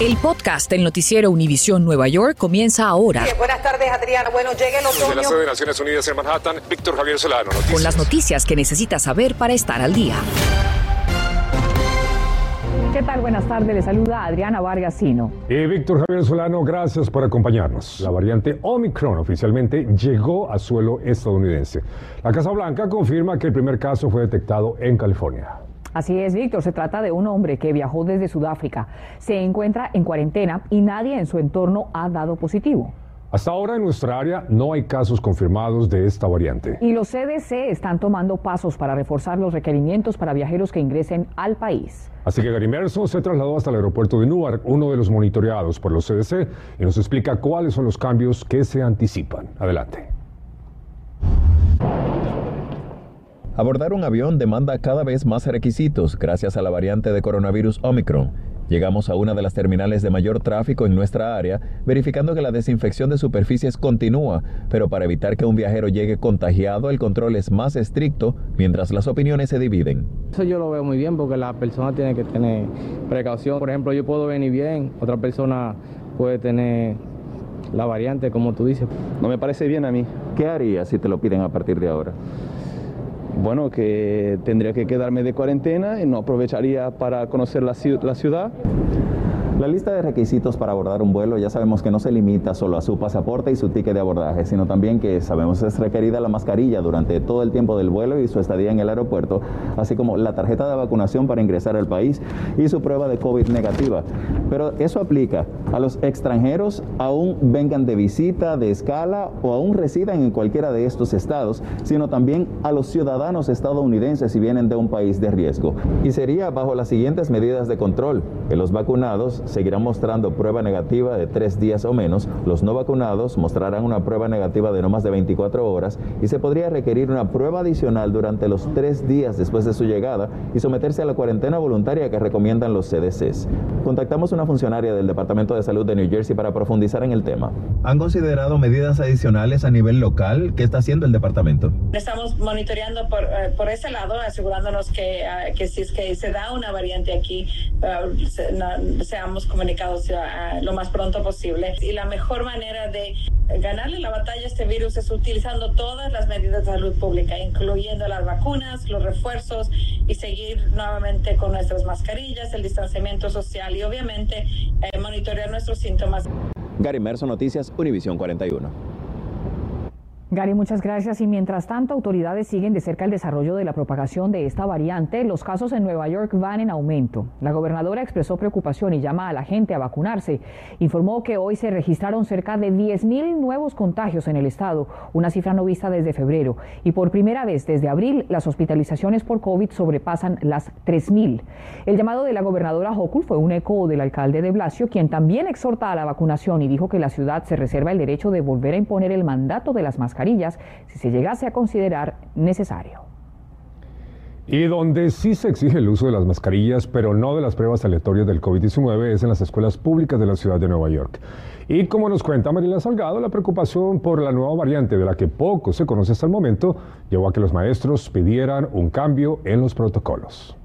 El podcast del noticiero Univisión Nueva York comienza ahora. buenas tardes, Adriana. Bueno, llega el otoño. Desde la sede de Naciones Unidas en Manhattan, Víctor Javier Solano. Noticias. Con las noticias que necesitas saber para estar al día. ¿Qué tal? Buenas tardes. Le saluda Adriana Vargasino. Y Víctor Javier Solano, gracias por acompañarnos. La variante Omicron oficialmente llegó a suelo estadounidense. La Casa Blanca confirma que el primer caso fue detectado en California. Así es, Víctor. Se trata de un hombre que viajó desde Sudáfrica. Se encuentra en cuarentena y nadie en su entorno ha dado positivo. Hasta ahora en nuestra área no hay casos confirmados de esta variante. Y los CDC están tomando pasos para reforzar los requerimientos para viajeros que ingresen al país. Así que Gary Merson se trasladó hasta el aeropuerto de Newark, uno de los monitoreados por los CDC, y nos explica cuáles son los cambios que se anticipan. Adelante. Abordar un avión demanda cada vez más requisitos gracias a la variante de coronavirus Omicron. Llegamos a una de las terminales de mayor tráfico en nuestra área, verificando que la desinfección de superficies continúa, pero para evitar que un viajero llegue contagiado, el control es más estricto, mientras las opiniones se dividen. Eso yo lo veo muy bien porque la persona tiene que tener precaución. Por ejemplo, yo puedo venir bien, otra persona puede tener la variante, como tú dices. No me parece bien a mí. ¿Qué harías si te lo piden a partir de ahora? Bueno, que tendría que quedarme de cuarentena y no aprovecharía para conocer la, la ciudad. La lista de requisitos para abordar un vuelo ya sabemos que no se limita solo a su pasaporte y su ticket de abordaje, sino también que sabemos es requerida la mascarilla durante todo el tiempo del vuelo y su estadía en el aeropuerto, así como la tarjeta de vacunación para ingresar al país y su prueba de COVID negativa. Pero eso aplica a los extranjeros, aún vengan de visita, de escala o aún residan en cualquiera de estos estados, sino también a los ciudadanos estadounidenses si vienen de un país de riesgo. Y sería bajo las siguientes medidas de control, que los vacunados seguirán mostrando prueba negativa de tres días o menos, los no vacunados mostrarán una prueba negativa de no más de 24 horas y se podría requerir una prueba adicional durante los tres días después de su llegada y someterse a la cuarentena voluntaria que recomiendan los CDCs. Contactamos a una funcionaria del Departamento de Salud de New Jersey para profundizar en el tema. ¿Han considerado medidas adicionales a nivel local? ¿Qué está haciendo el departamento? Estamos monitoreando por, eh, por ese lado, asegurándonos que, uh, que si es que se da una variante aquí, uh, se, no, seamos comunicados lo más pronto posible. Y la mejor manera de ganarle la batalla a este virus es utilizando todas las medidas de salud pública, incluyendo las vacunas, los refuerzos y seguir nuevamente con nuestras mascarillas, el distanciamiento social y obviamente eh, monitorear nuestros síntomas. Gary Merso, Noticias, Univisión 41. Gary, muchas gracias. Y mientras tanto, autoridades siguen de cerca el desarrollo de la propagación de esta variante. Los casos en Nueva York van en aumento. La gobernadora expresó preocupación y llama a la gente a vacunarse. Informó que hoy se registraron cerca de 10.000 nuevos contagios en el estado, una cifra no vista desde febrero. Y por primera vez desde abril, las hospitalizaciones por COVID sobrepasan las 3.000. El llamado de la gobernadora Hochul fue un eco del alcalde de Blasio, quien también exhorta a la vacunación y dijo que la ciudad se reserva el derecho de volver a imponer el mandato de las mascarillas si se llegase a considerar necesario. Y donde sí se exige el uso de las mascarillas, pero no de las pruebas aleatorias del COVID-19, es en las escuelas públicas de la ciudad de Nueva York. Y como nos cuenta Marina Salgado, la preocupación por la nueva variante de la que poco se conoce hasta el momento llevó a que los maestros pidieran un cambio en los protocolos.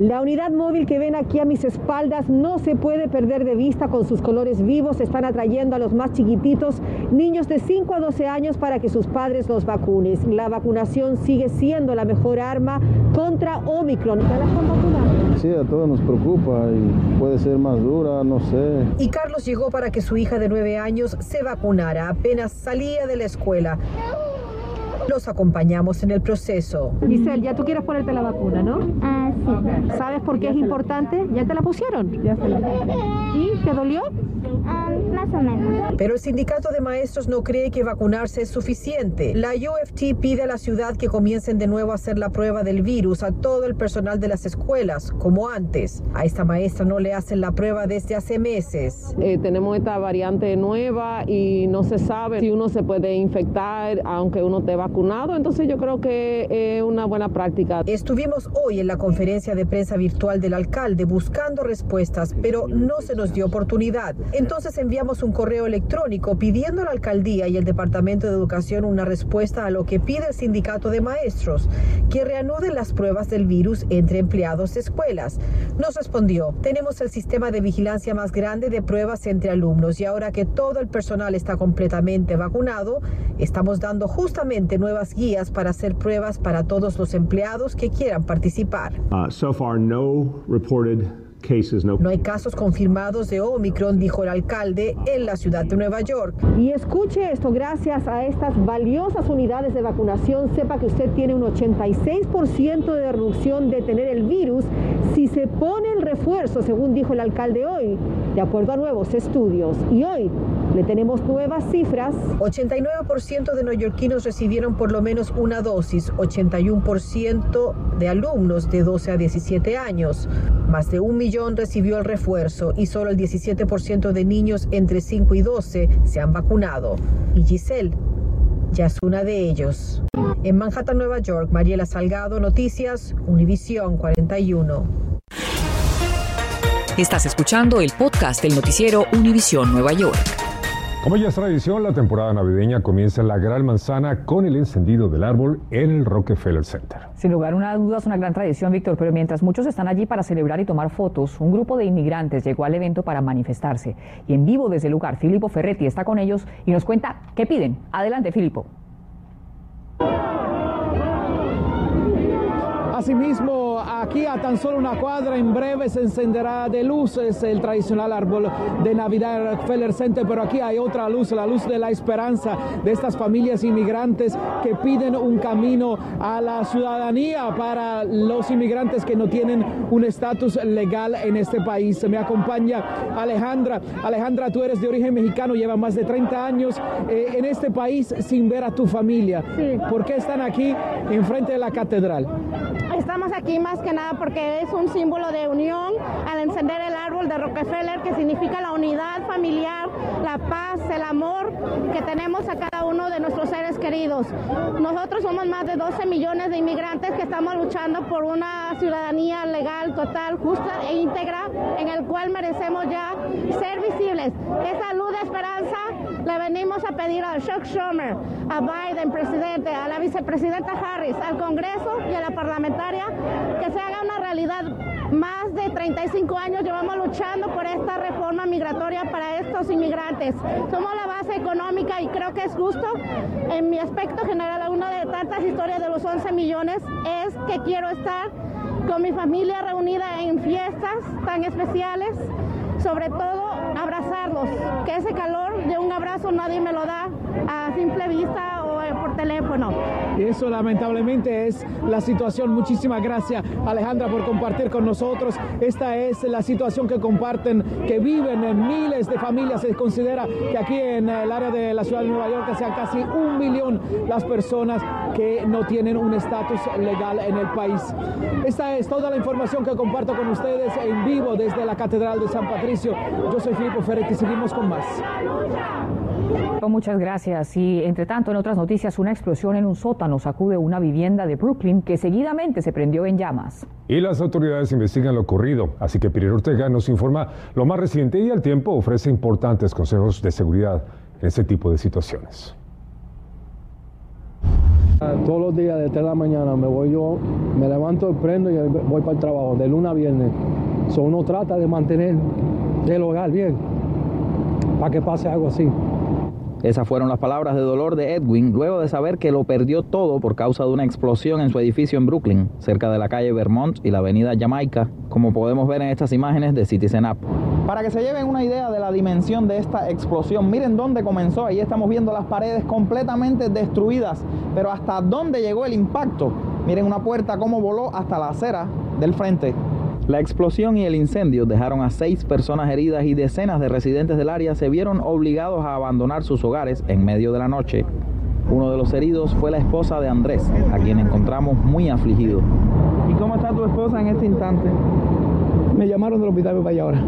La unidad móvil que ven aquí a mis espaldas no se puede perder de vista con sus colores vivos. Están atrayendo a los más chiquititos, niños de 5 a 12 años, para que sus padres los vacunen. La vacunación sigue siendo la mejor arma contra Omicron. ¿Ya la están Sí, a todos nos preocupa y puede ser más dura, no sé. Y Carlos llegó para que su hija de 9 años se vacunara. Apenas salía de la escuela. Los acompañamos en el proceso. Giselle, ya tú quieres ponerte la vacuna, ¿no? Ah, sí. ¿Sabes por qué es importante? ¿Ya te la pusieron? Ya se la ¿Y te dolió? Ah, más o menos. Pero el sindicato de maestros no cree que vacunarse es suficiente. La UFT pide a la ciudad que comiencen de nuevo a hacer la prueba del virus a todo el personal de las escuelas, como antes. A esta maestra no le hacen la prueba desde hace meses. Eh, tenemos esta variante nueva y no se sabe si uno se puede infectar aunque uno te vacunado, entonces yo creo que es una buena práctica. Estuvimos hoy en la conferencia de prensa virtual del alcalde buscando respuestas, pero no se nos dio oportunidad. Entonces enviamos un correo electrónico pidiendo a la alcaldía y el Departamento de Educación una respuesta a lo que pide el sindicato de maestros, que reanuden las pruebas del virus entre empleados de escuelas. Nos respondió, tenemos el sistema de vigilancia más grande de pruebas entre alumnos y ahora que todo el personal está completamente vacunado, estamos dando justamente nuevas guías para hacer pruebas para todos los empleados que quieran participar. Uh, so far, no reported no hay casos confirmados de Omicron, dijo el alcalde en la ciudad de Nueva York. Y escuche esto, gracias a estas valiosas unidades de vacunación, sepa que usted tiene un 86% de reducción de tener el virus si se pone el refuerzo, según dijo el alcalde hoy, de acuerdo a nuevos estudios. Y hoy le tenemos nuevas cifras. 89% de neoyorquinos recibieron por lo menos una dosis, 81% de alumnos de 12 a 17 años. Más de un millón recibió el refuerzo y solo el 17% de niños entre 5 y 12 se han vacunado. Y Giselle ya es una de ellos. En Manhattan, Nueva York, Mariela Salgado, Noticias, Univisión 41. Estás escuchando el podcast del noticiero Univisión Nueva York. Como ya es tradición, la temporada navideña comienza en la Gran Manzana con el encendido del árbol en el Rockefeller Center. Sin lugar a dudas, una gran tradición, Víctor, pero mientras muchos están allí para celebrar y tomar fotos, un grupo de inmigrantes llegó al evento para manifestarse. Y en vivo desde el lugar, Filippo Ferretti está con ellos y nos cuenta qué piden. Adelante, Filippo. Asimismo, aquí a tan solo una cuadra en breve se encenderá de luces el tradicional árbol de Navidad Rockefeller Center, pero aquí hay otra luz, la luz de la esperanza de estas familias inmigrantes que piden un camino a la ciudadanía para los inmigrantes que no tienen un estatus legal en este país. Me acompaña Alejandra. Alejandra, tú eres de origen mexicano, lleva más de 30 años eh, en este país sin ver a tu familia. ¿Por qué están aquí enfrente de la catedral? Aquí más que nada porque es un símbolo de unión al encender el árbol de Rockefeller que significa la unidad familiar, la paz, el amor que tenemos a cada uno de nuestros seres queridos. Nosotros somos más de 12 millones de inmigrantes que estamos luchando por una ciudadanía legal, total, justa e íntegra en el cual merecemos ya ser visibles. Esa luz de esperanza le venimos a pedir a Chuck Schumer, a Biden, presidente, a la vicepresidenta Harris, al Congreso y a la parlamentaria que se haga una realidad. Más de 35 años llevamos luchando por esta reforma migratoria para estos inmigrantes. Somos la base económica y creo que es justo. En mi aspecto general, una de tantas historias de los 11 millones es que quiero estar con mi familia reunida en fiestas tan especiales, sobre todo que ese calor de un abrazo nadie me lo da a simple vista por teléfono. Y eso lamentablemente es la situación. Muchísimas gracias Alejandra por compartir con nosotros. Esta es la situación que comparten, que viven en miles de familias. Se considera que aquí en el área de la ciudad de Nueva York sean casi un millón las personas que no tienen un estatus legal en el país. Esta es toda la información que comparto con ustedes en vivo desde la Catedral de San Patricio. Yo soy Filippo Ferretti, seguimos con más. Muchas gracias. Y entre tanto, en otras noticias, una explosión en un sótano sacude una vivienda de Brooklyn que seguidamente se prendió en llamas. Y las autoridades investigan lo ocurrido, así que Pilar Ortega nos informa lo más reciente y al tiempo ofrece importantes consejos de seguridad en este tipo de situaciones. Todos los días de 3 de la mañana me voy yo, me levanto, prendo y voy para el trabajo, de luna a viernes. So uno trata de mantener el hogar bien, para que pase algo así. Esas fueron las palabras de dolor de Edwin luego de saber que lo perdió todo por causa de una explosión en su edificio en Brooklyn, cerca de la calle Vermont y la avenida Jamaica, como podemos ver en estas imágenes de Citizen App. Para que se lleven una idea de la dimensión de esta explosión, miren dónde comenzó. Ahí estamos viendo las paredes completamente destruidas, pero hasta dónde llegó el impacto. Miren una puerta cómo voló hasta la acera del frente. La explosión y el incendio dejaron a seis personas heridas y decenas de residentes del área se vieron obligados a abandonar sus hogares en medio de la noche. Uno de los heridos fue la esposa de Andrés, a quien encontramos muy afligido. ¿Y cómo está tu esposa en este instante? Me llamaron del hospital para allá ahora.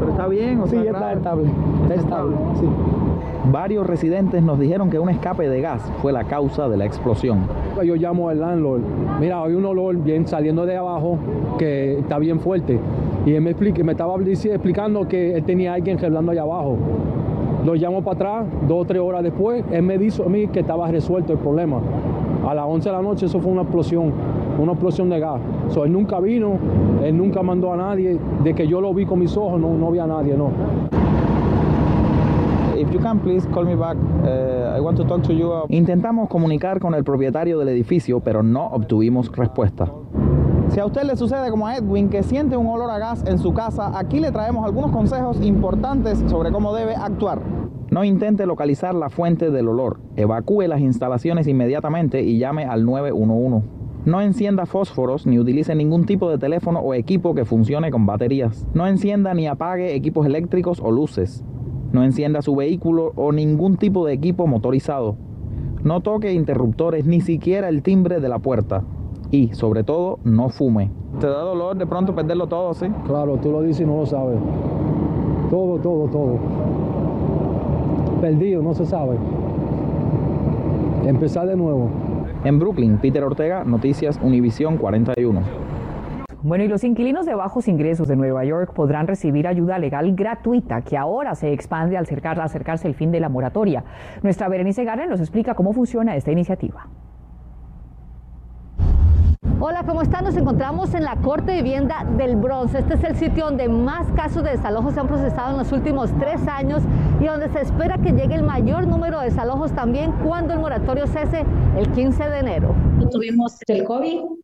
¿Pero está bien o Sí, está está estable. Está estable, sí. Varios residentes nos dijeron que un escape de gas fue la causa de la explosión. Yo llamo al landlord, mira, hay un olor bien saliendo de abajo que está bien fuerte. Y él me, explica, me estaba explicando que él tenía a alguien hablando allá abajo. Lo llamo para atrás, dos o tres horas después, él me dijo a mí que estaba resuelto el problema. A las 11 de la noche eso fue una explosión, una explosión de gas. él nunca vino, él nunca mandó a nadie. De que yo lo vi con mis ojos, no, no vi nadie, no. You can, please call me back. Uh, I want to talk to you. Intentamos comunicar con el propietario del edificio, pero no obtuvimos respuesta. Si a usted le sucede como a Edwin, que siente un olor a gas en su casa, aquí le traemos algunos consejos importantes sobre cómo debe actuar. No intente localizar la fuente del olor. Evacúe las instalaciones inmediatamente y llame al 911. No encienda fósforos ni utilice ningún tipo de teléfono o equipo que funcione con baterías. No encienda ni apague equipos eléctricos o luces. No encienda su vehículo o ningún tipo de equipo motorizado. No toque interruptores ni siquiera el timbre de la puerta. Y, sobre todo, no fume. ¿Te da dolor de pronto perderlo todo, sí? Claro, tú lo dices y no lo sabes. Todo, todo, todo perdido, no se sabe. Empezar de nuevo. En Brooklyn, Peter Ortega, Noticias Univisión 41. Bueno, y los inquilinos de bajos ingresos de Nueva York podrán recibir ayuda legal gratuita que ahora se expande al acercarse el fin de la moratoria. Nuestra Berenice Garner nos explica cómo funciona esta iniciativa. Hola, ¿cómo están? Nos encontramos en la Corte de Vivienda del Bronx. Este es el sitio donde más casos de desalojos se han procesado en los últimos tres años y donde se espera que llegue el mayor número de desalojos también cuando el moratorio cese el 15 de enero. Tuvimos el COVID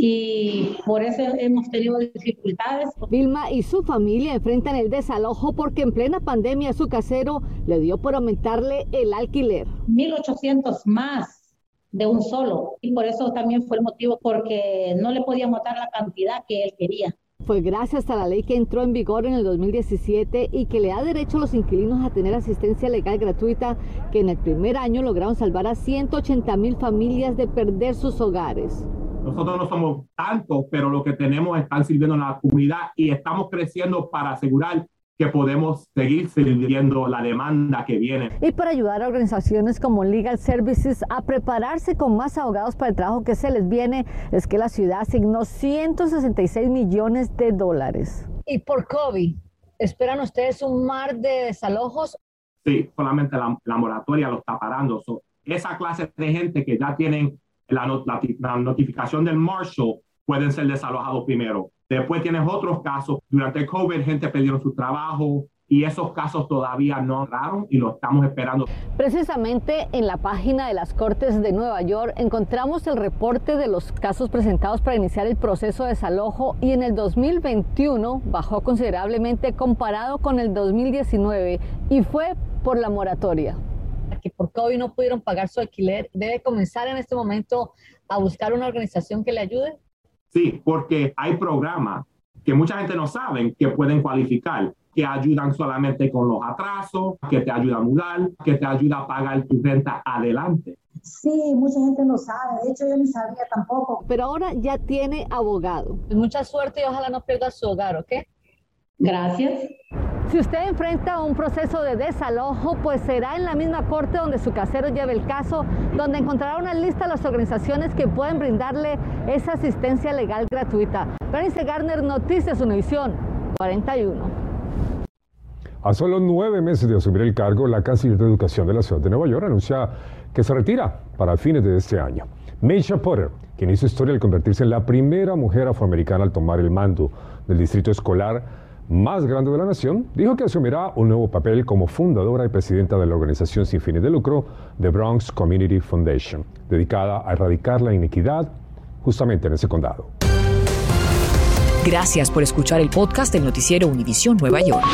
y por eso hemos tenido dificultades. Vilma y su familia enfrentan el desalojo porque en plena pandemia su casero le dio por aumentarle el alquiler. 1.800 más de un solo. Y por eso también fue el motivo porque no le podíamos dar la cantidad que él quería. Fue gracias a la ley que entró en vigor en el 2017 y que le da derecho a los inquilinos a tener asistencia legal gratuita, que en el primer año lograron salvar a 180 mil familias de perder sus hogares. Nosotros no somos tantos, pero lo que tenemos están sirviendo a la comunidad y estamos creciendo para asegurar que podemos seguir sirviendo la demanda que viene. Y para ayudar a organizaciones como Legal Services a prepararse con más abogados para el trabajo que se les viene, es que la ciudad asignó 166 millones de dólares. Y por COVID, ¿esperan ustedes un mar de desalojos? Sí, solamente la, moratoria lo está parando. esa clase de gente que ya tienen la, notificación del Marshall pueden ser desalojados primero Después tienes otros casos. Durante el COVID, gente perdió su trabajo, y esos casos todavía no entraron y lo estamos esperando. Precisamente en la página de las Cortes de Nueva York encontramos el reporte de los casos presentados para iniciar el proceso de desalojo y en el 2021 bajó considerablemente comparado con el 2019 y fue por la moratoria. Que por COVID no pudieron pagar su alquiler, debe comenzar en este momento a buscar una organización que le ayude. Sí, porque hay programas que mucha gente no sabe que pueden cualificar, que ayudan solamente con los atrasos, que te ayudan a mudar, que te ayuda a pagar tu renta adelante. Sí, mucha gente no sabe, de hecho yo ni sabía tampoco. Pero ahora ya tiene abogado. Mucha suerte y ojalá no pierda su hogar, ¿ok? Gracias. Si usted enfrenta un proceso de desalojo, pues será en la misma corte donde su casero lleve el caso, donde encontrará una lista de las organizaciones que pueden brindarle esa asistencia legal gratuita. Bernice Garner, Noticias Univisión 41. A solo nueve meses de asumir el cargo, la canciller de Educación de la Ciudad de Nueva York anuncia que se retira para fines de este año. Meisha Potter, quien hizo historia al convertirse en la primera mujer afroamericana al tomar el mando del distrito escolar, más grande de la nación, dijo que asumirá un nuevo papel como fundadora y presidenta de la organización sin fines de lucro The Bronx Community Foundation, dedicada a erradicar la inequidad justamente en ese condado. Gracias por escuchar el podcast del noticiero Univisión Nueva York.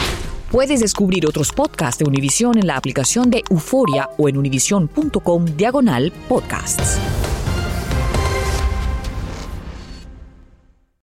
Puedes descubrir otros podcasts de Univisión en la aplicación de Euforia o en univision.com diagonal podcasts.